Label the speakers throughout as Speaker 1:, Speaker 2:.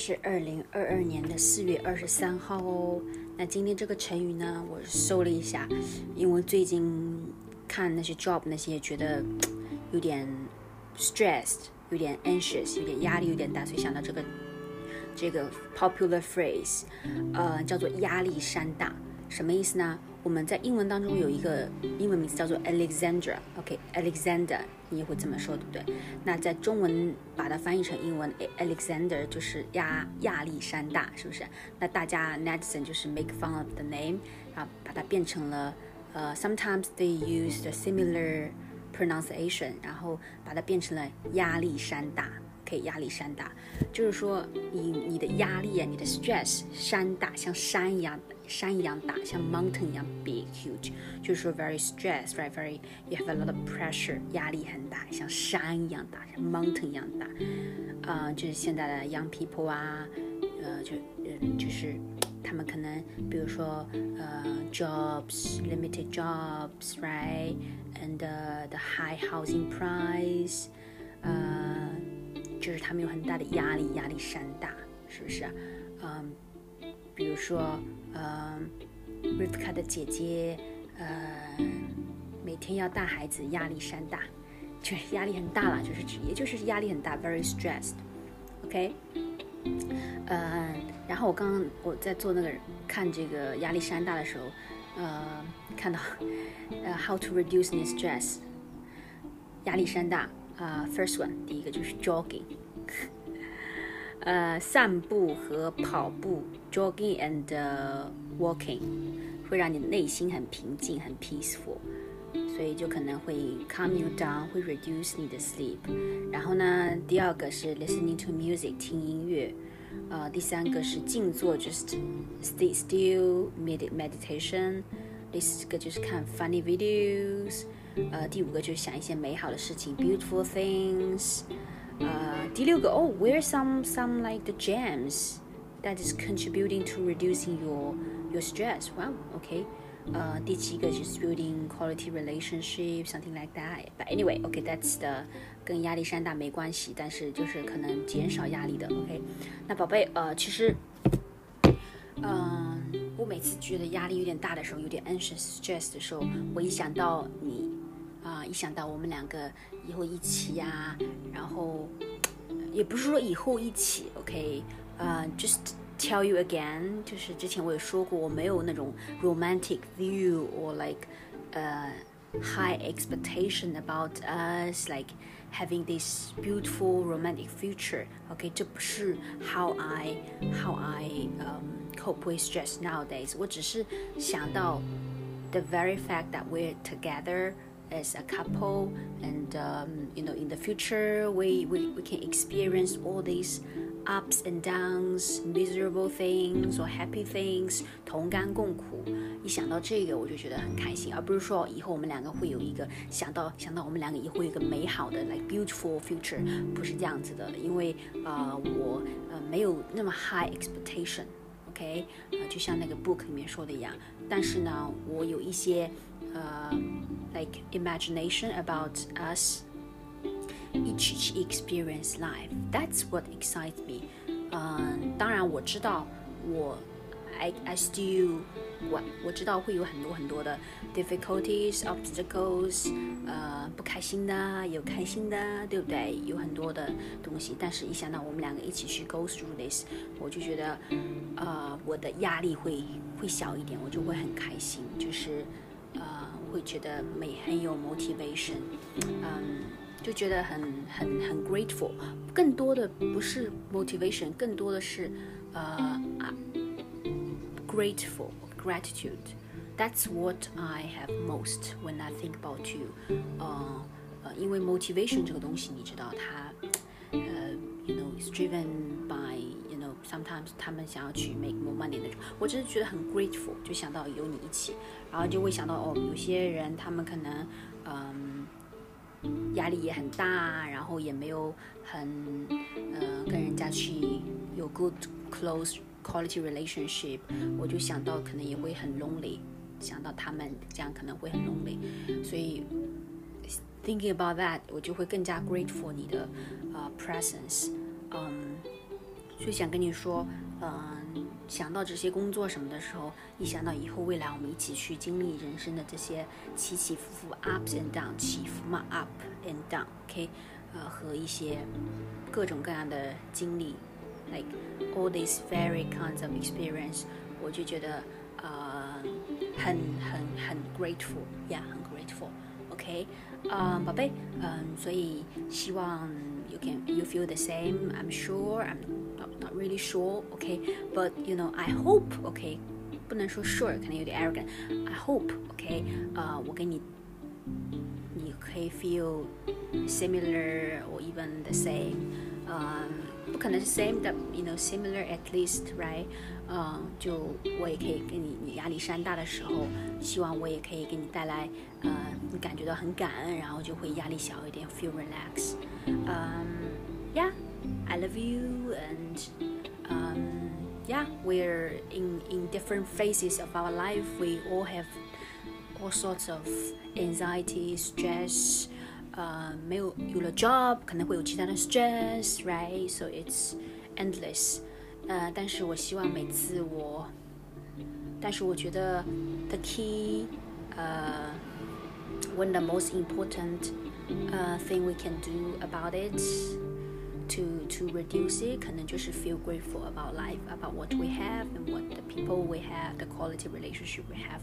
Speaker 1: 是二零二二年的四月二十三号哦。那今天这个成语呢，我搜了一下，因为最近看那些 job 那些，觉得有点 stressed，有点 anxious，有点压力有点大，所以想到这个这个 popular phrase，呃，叫做压力山大，什么意思呢？我们在英文当中有一个英文名字叫做 Alexandra，OK，Alexander，你也会这么说，对不对？那在中文把它翻译成英文，Alexander 就是亚亚历山大，是不是？那大家 netizen 就是 make fun of the name，啊，把它变成了呃，sometimes they use the similar pronunciation，然后把它变成了压力山大。可以压力山大，就是说你你的压力啊，你的 stress 山大，像山一样，山一样大，像 mountain 一样 big huge，就是说 very stress right very you have a lot of pressure，压力很大，像山一样大，像 mountain 一样大，啊，就是现在的 young people 啊，呃，就呃就是他们可能比如说呃 jobs limited jobs right and the high housing price，呃。就是他们有很大的压力，压力山大，是不是？嗯，比如说， 嗯，Rivka 的姐姐，呃，每天要带孩子，压力山大，就是压力很大了，就是也就是压力很大，very stressed，OK？呃，然后我刚刚我在做那个看这个压力山大的时候，呃，看到，呃，how to reduce the stress，压力山大。啊，first one，第一个就是 jogging，呃，散步和跑步，jogging and walking，会让你内心很平静，很 peaceful，所以就可能会 calm you down，会 reduce 你的 sleep。然后呢，第二个是 listening to music，听音乐，呃，第三个是静坐，just stay still，meditation，第四个就是看 funny videos。 呃，第五个就是想一些美好的事情，beautiful things。呃，第六个哦，wear some some like the gems that is contributing to reducing your your stress. Wow, okay. 呃，第七个就是 building quality relationship, something like that. But anyway, okay, that's the 跟压力山大没关系，但是就是可能减少压力的。OK，那宝贝，呃，其实，嗯，我每次觉得压力有点大的时候，有点 anxious stress 的时候，我一想到你。 啊，一想到我们两个以后一起呀，然后也不是说以后一起，OK，呃，just tell you again，就是之前我也说过，我没有那种 romantic view or like，呃，high expectation about us，like having this beautiful romantic future，OK，这不是 how I how I um cope with stress nowadays，我只是想到 the very fact that we're together。 as a couple and um, you know in the future we, we, we can experience all these ups and downs miserable things or happy things 同甘共苦一想到这个我就觉得很开心而不是说以后我们两个会有一个想到想到我们两个以后有一个美好的 like beautiful future 不是这样子的因为呃我呃没有那么 high expectation OK 呃就像那个 book 里面说的一样但是呢我有一些呃 like imagination about us each experience life. That's what excites me. 嗯，当然我知道我 I I still 我我知道会有很多很多的 difficulties obstacles，呃，不开心的，有开心的，对不对？有很多的东西，但是一想到我们两个一起去 go through this，我就觉得，呃，我的压力会会小一点，我就会很开心，就是呃。 会觉得美很有 motivation，嗯，就觉得很很很 grateful。更多的不是 motivation，更多的是呃 grateful gratitude。That's what I have most when I think about you。呃呃，因为 motivation 这个东西，你知道它呃，you know is driven by Sometimes 他们想要去 make more money 那种，我只是觉得很 grateful，就想到有你一起，然后就会想到哦，有些人他们可能嗯压力也很大，然后也没有很呃跟人家去有 good close quality relationship，我就想到可能也会很 lonely，想到他们这样可能会很 lonely，所以 thinking about that，我就会更加 grateful 你的呃 presence，嗯。就想跟你说，嗯，想到这些工作什么的时候，一想到以后未来我们一起去经历人生的这些起起伏伏，ups and down，起伏嘛，up and down，OK，呃，和一些各种各样的经历，like all these very kinds of experience，我就觉得，呃，很很很 grateful，yeah，很 grateful grateful，OK，嗯，宝贝，嗯，所以希望。you can you feel the same i'm sure i'm not, not really sure okay but you know i hope okay 不能说 sure 可能有点 arrogant i hope okay 呃我跟你你可以 feel similar or even the same 呃不可能是 same 的 you know similar at least right 嗯，就我也可以跟你，你压力山大的时候，希望我也可以给你带来，呃，你感觉到很感恩，然后就会压力小一点，feel relax。嗯，Yeah，I love you and um yeah we're in in different phases of our life. We all have all sorts of anxiety, stress. 呃，没有有了 job，可能会有其他的 stress，right？So it's endless. 呃，但是我希望每次我，但是我觉得 the key，呃，one the most important，呃，thing we can do about it to to reduce it，可能就是 feel grateful about life, about what we have and what the people we have, the quality relationship we have.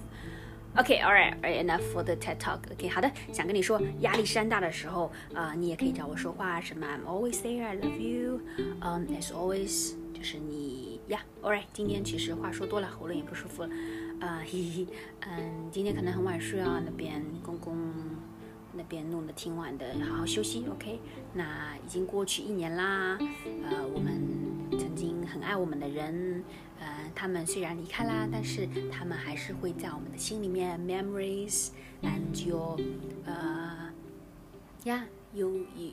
Speaker 1: Okay, all right, all right, enough for the TED Talk. OK，好的，想跟你说，压力山大的时候，啊、你也可以找我说话，什么 I'm always there, I love you. Um, as always. 就是你呀，Alright，今天其实话说多了，喉咙也不舒服了，啊，嘿嘿，嗯，今天可能很晚睡啊，那边公公那边弄得挺晚的，好好休息，OK。那已经过去一年啦，呃，我们曾经很爱我们的人，呃，他们虽然离开啦，但是他们还是会在我们的心里面，memories and your，呃，Yeah，you you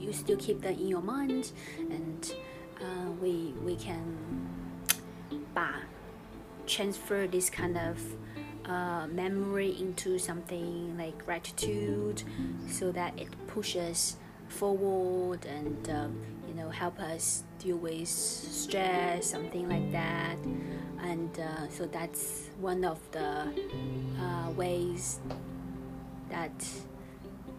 Speaker 1: you still keep them in your mind and uh, we we can bah, transfer this kind of uh, memory into something like gratitude so that it pushes forward and um, you know help us deal with stress something like that and uh, so that's one of the uh, ways that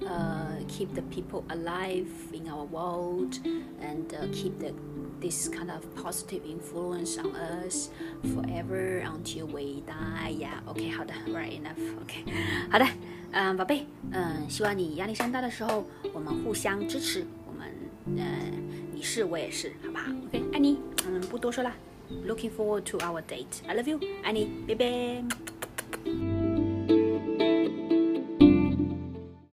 Speaker 1: uh, keep the people alive in our world and uh, keep the this kind of positive influence on us forever until we die. Yeah, OK，好的，right enough，OK，、okay. 好的， 嗯，宝贝，嗯，希望你压力山大的时候，我们互相支持，我们，嗯，你是我也是，好不好？OK，爱你，嗯，不多说了，Looking forward to our date. I love you，爱你，拜拜。